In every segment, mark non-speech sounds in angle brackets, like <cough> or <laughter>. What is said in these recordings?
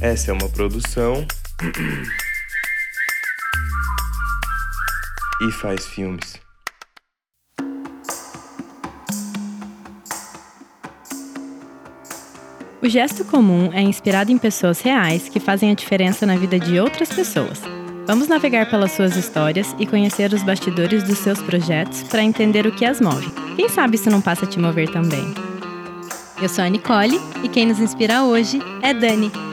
Essa é uma produção. e faz filmes. O gesto comum é inspirado em pessoas reais que fazem a diferença na vida de outras pessoas. Vamos navegar pelas suas histórias e conhecer os bastidores dos seus projetos para entender o que as move. Quem sabe isso não passa a te mover também? Eu sou a Nicole e quem nos inspira hoje é Dani.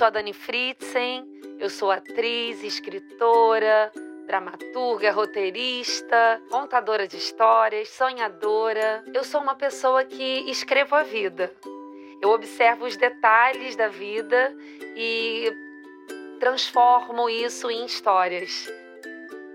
Sou a Dani Fritzen, eu sou atriz, escritora, dramaturga, roteirista, contadora de histórias, sonhadora. Eu sou uma pessoa que escrevo a vida. Eu observo os detalhes da vida e transformo isso em histórias.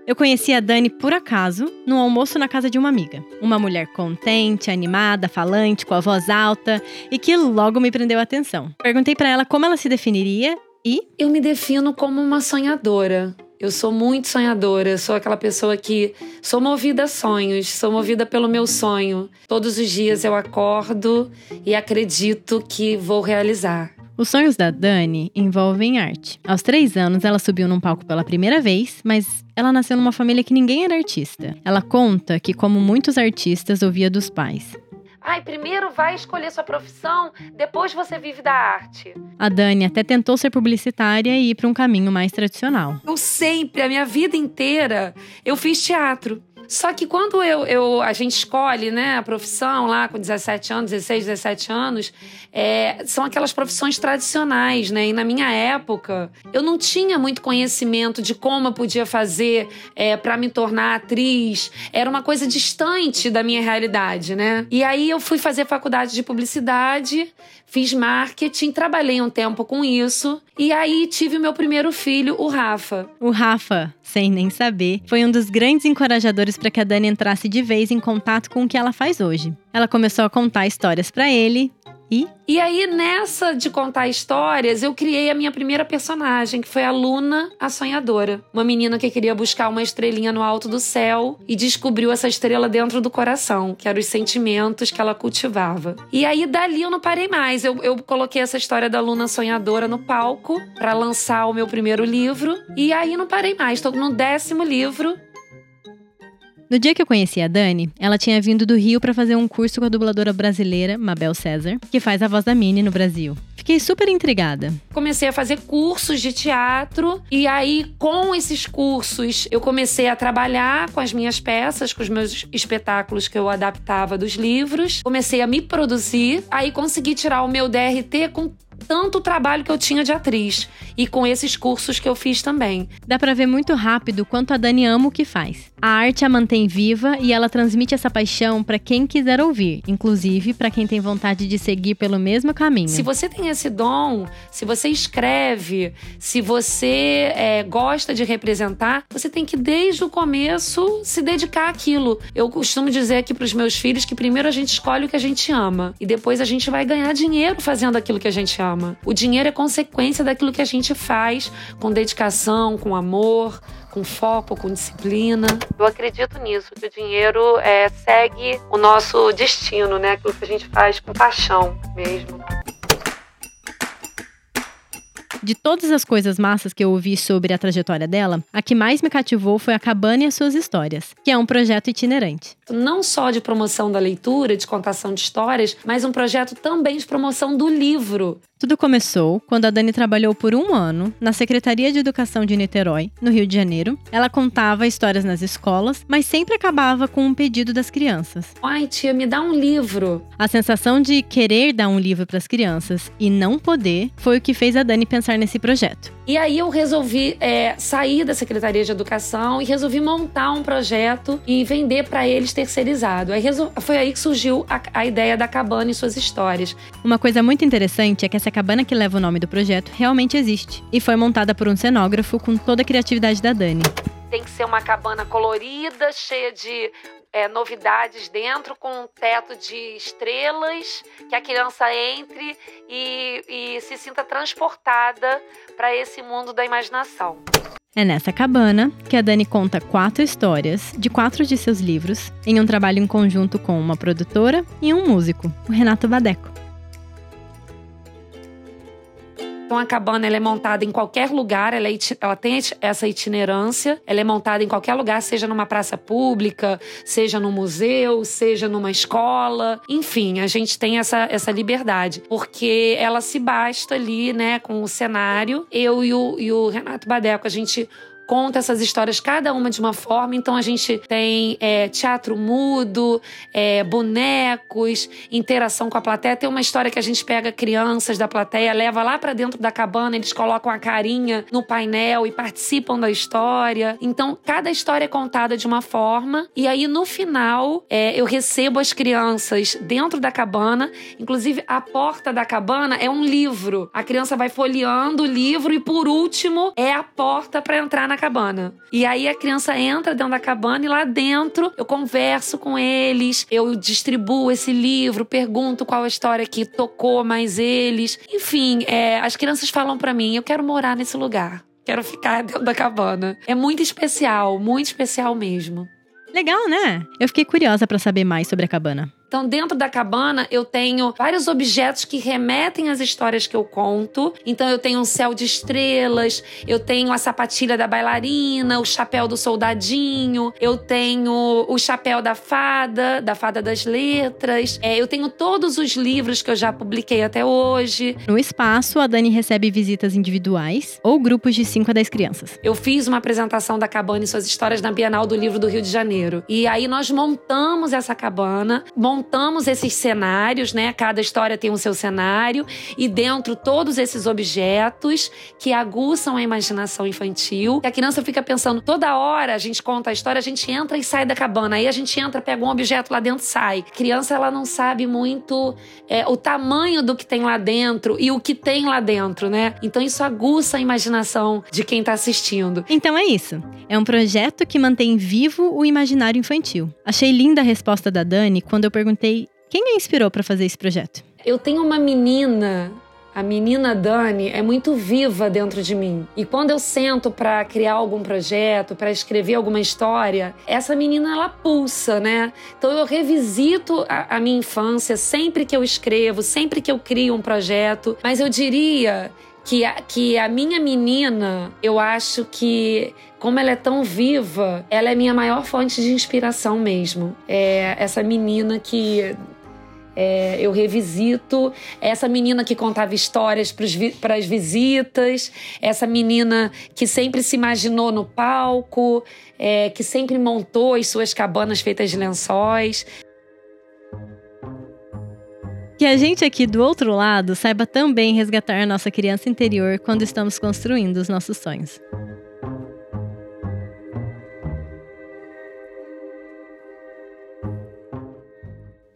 Eu conheci a Dani por acaso, num almoço na casa de uma amiga. Uma mulher contente, animada, falante, com a voz alta e que logo me prendeu a atenção. Perguntei para ela como ela se definiria e. Eu me defino como uma sonhadora. Eu sou muito sonhadora, sou aquela pessoa que sou movida a sonhos, sou movida pelo meu sonho. Todos os dias eu acordo e acredito que vou realizar. Os sonhos da Dani envolvem arte. Aos três anos, ela subiu num palco pela primeira vez, mas ela nasceu numa família que ninguém era artista. Ela conta que, como muitos artistas, ouvia dos pais. Ai, primeiro vai escolher sua profissão, depois você vive da arte. A Dani até tentou ser publicitária e ir para um caminho mais tradicional. Eu sempre, a minha vida inteira, eu fiz teatro. Só que quando eu, eu, a gente escolhe né, a profissão lá com 17 anos, 16, 17 anos, é, são aquelas profissões tradicionais, né? E na minha época, eu não tinha muito conhecimento de como eu podia fazer é, para me tornar atriz. Era uma coisa distante da minha realidade, né? E aí eu fui fazer faculdade de publicidade, fiz marketing, trabalhei um tempo com isso. E aí tive o meu primeiro filho, o Rafa. O Rafa, sem nem saber, foi um dos grandes encorajadores para que a Dani entrasse de vez em contato com o que ela faz hoje. Ela começou a contar histórias para ele, e? E aí, nessa de contar histórias, eu criei a minha primeira personagem, que foi a Luna, a sonhadora. Uma menina que queria buscar uma estrelinha no alto do céu e descobriu essa estrela dentro do coração, que eram os sentimentos que ela cultivava. E aí, dali eu não parei mais. Eu, eu coloquei essa história da Luna sonhadora no palco para lançar o meu primeiro livro. E aí não parei mais. Estou no décimo livro no dia que eu conheci a Dani, ela tinha vindo do Rio para fazer um curso com a dubladora brasileira Mabel César, que faz a voz da Minnie no Brasil. Fiquei super intrigada. Comecei a fazer cursos de teatro e aí com esses cursos eu comecei a trabalhar com as minhas peças, com os meus espetáculos que eu adaptava dos livros. Comecei a me produzir, aí consegui tirar o meu DRT com tanto trabalho que eu tinha de atriz e com esses cursos que eu fiz também. Dá para ver muito rápido quanto a Dani ama o que faz. A arte a mantém viva e ela transmite essa paixão para quem quiser ouvir, inclusive para quem tem vontade de seguir pelo mesmo caminho. Se você tem esse dom, se você escreve, se você é, gosta de representar, você tem que desde o começo se dedicar àquilo. Eu costumo dizer aqui para os meus filhos que primeiro a gente escolhe o que a gente ama e depois a gente vai ganhar dinheiro fazendo aquilo que a gente ama ama. O dinheiro é consequência daquilo que a gente faz com dedicação, com amor, com foco, com disciplina. Eu acredito nisso, que o dinheiro é, segue o nosso destino, né? Aquilo que a gente faz com paixão mesmo. De todas as coisas massas que eu ouvi sobre a trajetória dela, a que mais me cativou foi a Cabana e as suas histórias, que é um projeto itinerante. Não só de promoção da leitura, de contação de histórias, mas um projeto também de promoção do livro. Tudo começou quando a Dani trabalhou por um ano na Secretaria de Educação de Niterói, no Rio de Janeiro. Ela contava histórias nas escolas, mas sempre acabava com um pedido das crianças. Ai, tia, me dá um livro. A sensação de querer dar um livro para as crianças e não poder foi o que fez a Dani pensar nesse projeto. E aí eu resolvi é, sair da Secretaria de Educação e resolvi montar um projeto e vender para eles terceirizado. Aí foi aí que surgiu a, a ideia da cabana e suas histórias. Uma coisa muito interessante é que essa cabana que leva o nome do projeto realmente existe e foi montada por um cenógrafo com toda a criatividade da Dani. Tem que ser uma cabana colorida, cheia de é, novidades dentro, com um teto de estrelas, que a criança entre e, e se sinta transportada para esse mundo da imaginação. É nessa cabana que a Dani conta quatro histórias de quatro de seus livros em um trabalho em conjunto com uma produtora e um músico, o Renato Badeco. Então a cabana ela é montada em qualquer lugar, ela, é, ela, tem essa itinerância, ela é montada em qualquer lugar, seja numa praça pública, seja num museu, seja numa escola, enfim, a gente tem essa, essa liberdade, porque ela se basta ali, né, com o cenário. Eu e o, e o Renato Badeco, a gente conta essas histórias, cada uma de uma forma. Então a gente tem é, teatro mudo, é, bonecos, interação com a plateia. Tem uma história que a gente pega crianças da plateia, leva lá para dentro da cabana, eles colocam a carinha no painel e participam da história. Então cada história é contada de uma forma. E aí no final é, eu recebo as crianças dentro da cabana. Inclusive a porta da cabana é um livro. A criança vai folheando o livro e por último é a porta para entrar na na cabana. E aí a criança entra dentro da cabana e lá dentro eu converso com eles, eu distribuo esse livro, pergunto qual a história que tocou mais eles. Enfim, é, as crianças falam para mim: eu quero morar nesse lugar. Quero ficar <laughs> dentro da cabana. É muito especial, muito especial mesmo. Legal, né? Eu fiquei curiosa para saber mais sobre a cabana. Então, dentro da cabana, eu tenho vários objetos que remetem às histórias que eu conto. Então, eu tenho um céu de estrelas, eu tenho a sapatilha da bailarina, o chapéu do soldadinho, eu tenho o chapéu da fada, da fada das letras. É, eu tenho todos os livros que eu já publiquei até hoje. No espaço, a Dani recebe visitas individuais ou grupos de 5 a 10 crianças. Eu fiz uma apresentação da cabana e suas histórias na Bienal do Livro do Rio de Janeiro. E aí nós montamos essa cabana, montamos montamos esses cenários, né? Cada história tem o um seu cenário e dentro todos esses objetos que aguçam a imaginação infantil. A criança fica pensando toda hora, a gente conta a história, a gente entra e sai da cabana. Aí a gente entra, pega um objeto lá dentro, sai. A criança ela não sabe muito é, o tamanho do que tem lá dentro e o que tem lá dentro, né? Então isso aguça a imaginação de quem está assistindo. Então é isso. É um projeto que mantém vivo o imaginário infantil. Achei linda a resposta da Dani quando eu perguntei perguntei quem a inspirou para fazer esse projeto. Eu tenho uma menina a menina Dani é muito viva dentro de mim. E quando eu sento para criar algum projeto, para escrever alguma história, essa menina ela pulsa, né? Então eu revisito a, a, minha infância sempre que eu escrevo, sempre que eu crio um projeto. Mas eu diria que a, que a minha menina, eu acho que como ela é tão viva, ela é minha maior fonte de inspiração mesmo. É essa menina que é, eu revisito essa menina que contava histórias para as visitas, essa menina que sempre se imaginou no palco, é, que sempre montou as suas cabanas feitas de lençóis. Que a gente aqui do outro lado saiba também resgatar a nossa criança interior quando estamos construindo os nossos sonhos.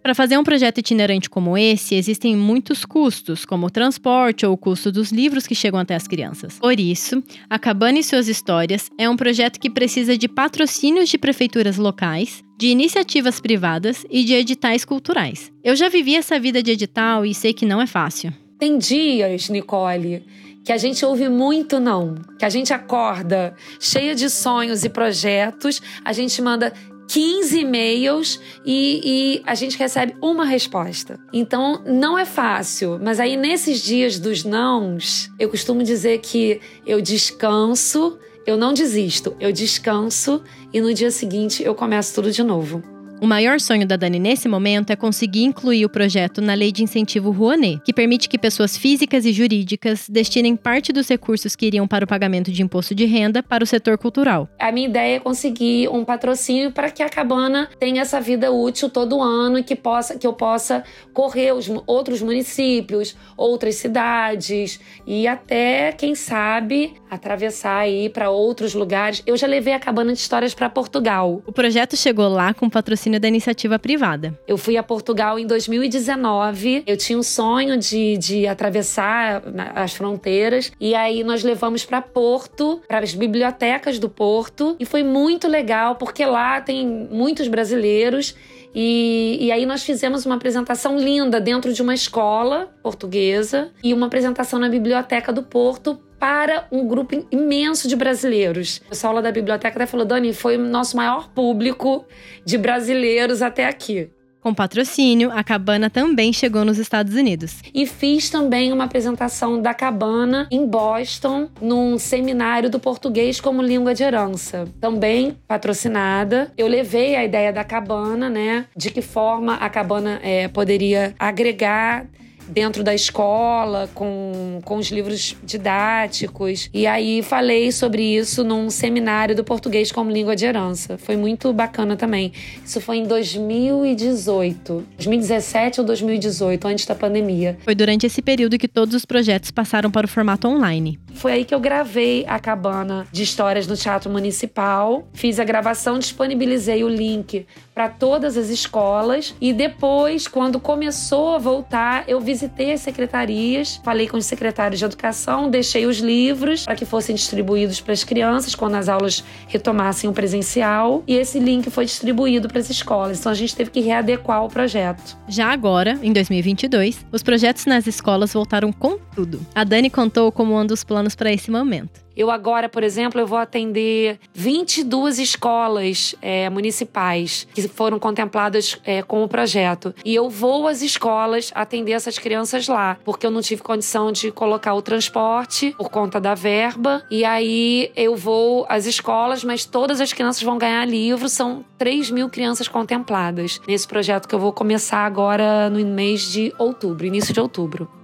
Para fazer um projeto itinerante como esse, existem muitos custos, como o transporte ou o custo dos livros que chegam até as crianças. Por isso, a Cabana e Suas Histórias é um projeto que precisa de patrocínios de prefeituras locais, de iniciativas privadas e de editais culturais. Eu já vivi essa vida de edital e sei que não é fácil. Tem dias, Nicole, que a gente ouve muito não, que a gente acorda cheia de sonhos e projetos, a gente manda 15 e-mails e, e, a gente recebe uma resposta. Então, não é fácil. Mas aí, nesses dias dos nãos, eu costumo dizer que eu descanso, eu não desisto, eu descanso e no dia seguinte eu começo tudo de novo. O maior sonho da Dani nesse momento é conseguir incluir o projeto na Lei de Incentivo Rouanet, que permite que pessoas físicas e jurídicas destinem parte dos recursos que iriam para o pagamento de imposto de renda para o setor cultural. A minha ideia é conseguir um patrocínio para que a cabana tenha essa vida útil todo ano e que, possa, que eu possa correr os outros municípios, outras cidades e até, quem sabe, atravessar aí para outros lugares. Eu já levei a cabana de histórias para Portugal. O projeto chegou lá com patrocínio patrocínio da iniciativa privada. Eu fui a Portugal em 2019. Eu tinha um sonho de, de atravessar as fronteiras. E aí nós levamos para Porto, para as bibliotecas do Porto. E foi muito legal, porque lá tem muitos brasileiros. E, e, aí nós fizemos uma apresentação linda dentro de uma escola portuguesa e uma apresentação na biblioteca do Porto para um grupo imenso de brasileiros. O pessoal lá da biblioteca até falou: Dani, foi o nosso maior público de brasileiros até aqui. Com patrocínio, a Cabana também chegou nos Estados Unidos. E fiz também uma apresentação da Cabana em Boston, num seminário do português como língua de herança. Também patrocinada. Eu levei a ideia da Cabana, né? De que forma a Cabana é, poderia agregar dentro da escola, com, com os livros didáticos. E aí falei sobre isso num seminário do português como língua de herança. Foi muito bacana também. Isso foi em 2018, 2017 ou 2018, antes da pandemia. Foi durante esse período que todos os projetos passaram para o formato online. Foi aí que eu gravei a cabana de histórias no Teatro Municipal. Fiz a gravação, disponibilizei o link para todas as escolas e depois, quando começou a voltar, eu visitei as secretarias, falei com os secretários de educação, deixei os livros para que fossem distribuídos para as crianças quando as aulas retomassem o presencial e esse link foi distribuído para as escolas. Então a gente teve que readequar o projeto. Já agora, em 2022, os projetos nas escolas voltaram com tudo. A Dani contou como andam os planos para esse momento. Eu agora, por exemplo, eu vou atender 22 escolas é, municipais que foram contempladas é, com o projeto. E eu vou às escolas atender essas crianças lá, porque eu não tive condição de colocar o transporte por conta da verba. E aí eu vou às escolas, mas todas as crianças vão ganhar livro. São 3 mil crianças contempladas nesse projeto que eu vou começar agora no mês de outubro, início de outubro.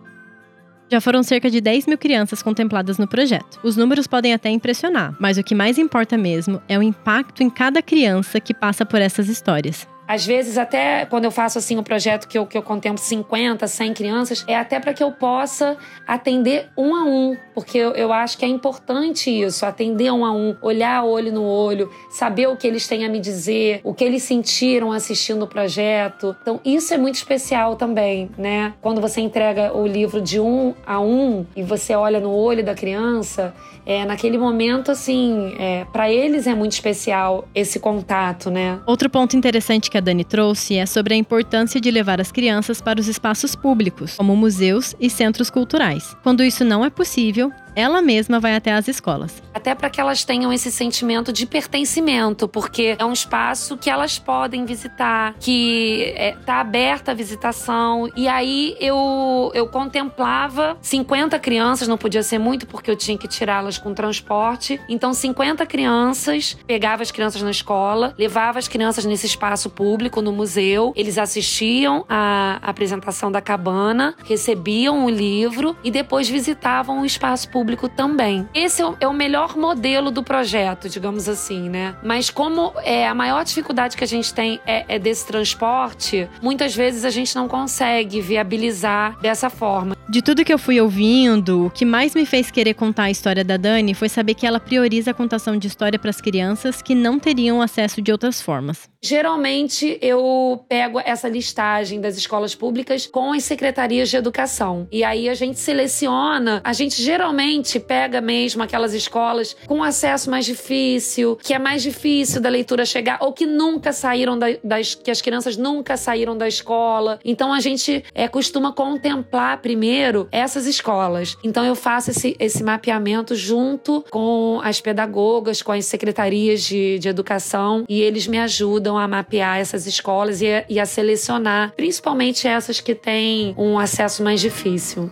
Já foram cerca de 10 mil crianças contempladas no projeto. Os números podem até impressionar, mas o que mais importa mesmo é o impacto em cada criança que passa por essas histórias. Às vezes, até quando eu faço assim um projeto que eu, que eu contemplo 50, 100 crianças, é até para que eu possa atender um a um, porque eu, eu acho que é importante isso, atender um a um, olhar olho no olho, saber o que eles têm a me dizer, o que eles sentiram assistindo o projeto. Então, isso é muito especial também, né? Quando você entrega o livro de um a um e você olha no olho da criança, é, naquele momento, assim, é, para eles é muito especial esse contato, né? Outro ponto interessante que a Dani trouxe é sobre a importância de levar as crianças para os espaços públicos, como museus e centros culturais. Quando isso não é possível, ela mesma vai até as escolas. Até para que elas tenham esse sentimento de pertencimento, porque é um espaço que elas podem visitar, que está é, tá aberta a visitação. E aí eu, eu contemplava 50 crianças, não podia ser muito porque eu tinha que tirá-las com transporte. Então, 50 crianças, pegava as crianças na escola, levava as crianças nesse espaço público, no museu. Eles assistiam a apresentação da cabana, recebiam o livro e depois visitavam o espaço público público também. Esse é o, é o melhor modelo do projeto, digamos assim, né? Mas como é a maior dificuldade que a gente tem é, é desse transporte, muitas vezes a gente não consegue viabilizar dessa forma. De tudo que eu fui ouvindo, o que mais me fez querer contar a história da Dani foi saber que ela prioriza a contação de história para as crianças que não teriam acesso de outras formas. Geralmente eu pego essa listagem das escolas públicas com as secretarias de educação. E aí a gente seleciona, a gente geralmente pega mesmo aquelas escolas com acesso mais difícil, que é mais difícil da leitura chegar, ou que nunca saíram da, das. que as crianças nunca saíram da escola. Então a gente é, costuma contemplar primeiro essas escolas. Então eu faço esse, esse mapeamento junto com as pedagogas, com as secretarias de, de educação, e eles me ajudam a mapear essas escolas e a, e a selecionar, principalmente essas que têm um acesso mais difícil.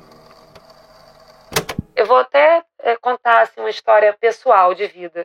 Eu vou até é, contar assim, uma história pessoal de vida.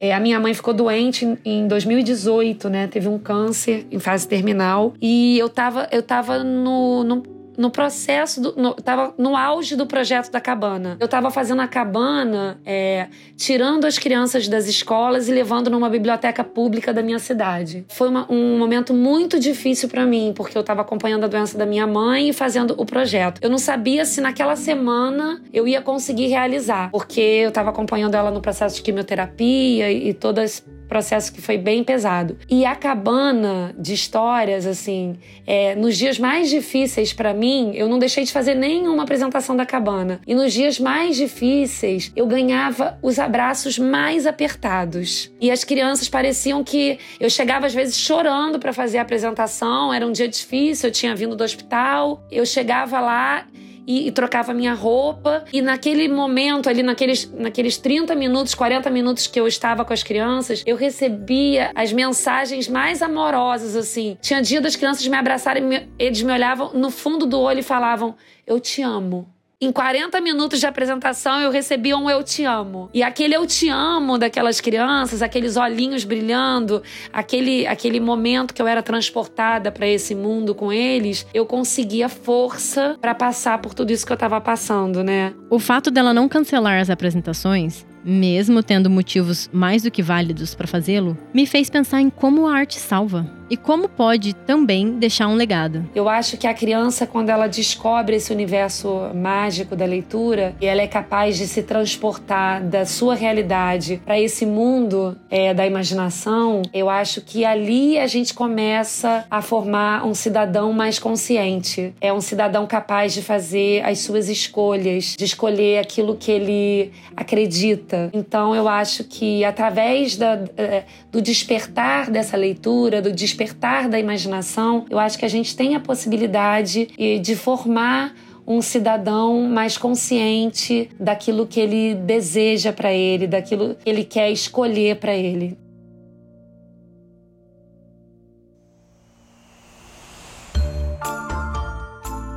É, a minha mãe ficou doente em 2018, né? Teve um câncer em fase terminal. E eu tava, eu tava no, no no processo, do, no, tava no auge do projeto da cabana. Eu tava fazendo a cabana, é, tirando as crianças das escolas e levando numa biblioteca pública da minha cidade. Foi uma, um momento muito difícil para mim, porque eu tava acompanhando a doença da minha mãe e fazendo o projeto. Eu não sabia se naquela semana eu ia conseguir realizar, porque eu tava acompanhando ela no processo de quimioterapia e, e todas processo que foi bem pesado. E a cabana de histórias, assim, é, nos dias mais difíceis para mim, eu não deixei de fazer nenhuma apresentação da cabana. E nos dias mais difíceis, eu ganhava os abraços mais apertados. E as crianças pareciam que eu chegava às vezes chorando para fazer a apresentação, era um dia difícil, eu tinha vindo do hospital, eu chegava lá e, e, trocava minha roupa. E naquele momento, ali naqueles, naqueles 30 minutos, 40 minutos que eu estava com as crianças, eu recebia as mensagens mais amorosas, assim. Tinha dia das crianças me abraçarem, eles me olhavam no fundo do olho e falavam: Eu te amo. Em 40 minutos de apresentação, eu recebia um eu te amo. E aquele eu te amo daquelas crianças, aqueles olhinhos brilhando, aquele, aquele momento que eu era transportada para esse mundo com eles, eu conseguia força para passar por tudo isso que eu estava passando, né? O fato dela não cancelar as apresentações mesmo tendo motivos mais do que válidos para fazê-lo, me fez pensar em como a arte salva e como pode também deixar um legado. Eu acho que a criança, quando ela descobre esse universo mágico da leitura e ela é capaz de se transportar da sua realidade para esse mundo é, da imaginação, eu acho que ali a gente começa a formar um cidadão mais consciente. É um cidadão capaz de fazer as suas escolhas, de escolher aquilo que ele acredita. Então eu acho que através da, é, do despertar dessa leitura, do despertar despertar da imaginação, eu acho que a gente tem a possibilidade de formar um cidadão mais consciente daquilo que ele deseja para ele, daquilo que ele quer escolher para ele.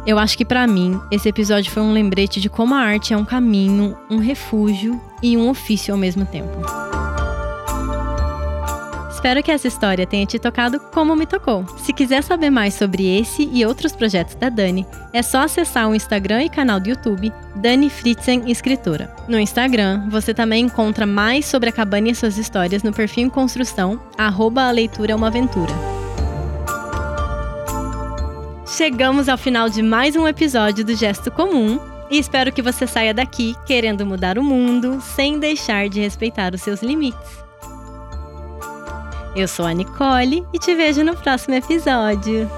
Eu acho que para mim esse episódio foi um lembrete de como a arte é um caminho, um refúgio e um ofício ao mesmo tempo. Espero que essa história tenha te tocado como me tocou. Se quiser saber mais sobre esse e outros projetos da Dani, é só acessar o Instagram e canal do YouTube Dani Fritzen Escritora. No Instagram, você também encontra mais sobre a cabana e suas histórias no perfil em construção, arroba a leitura é uma aventura. Chegamos ao final de mais um episódio do Gesto Comum e espero que você saia daqui querendo mudar o mundo sem deixar de respeitar os seus limites. Eu sou a Nicole e te vejo no próximo episódio.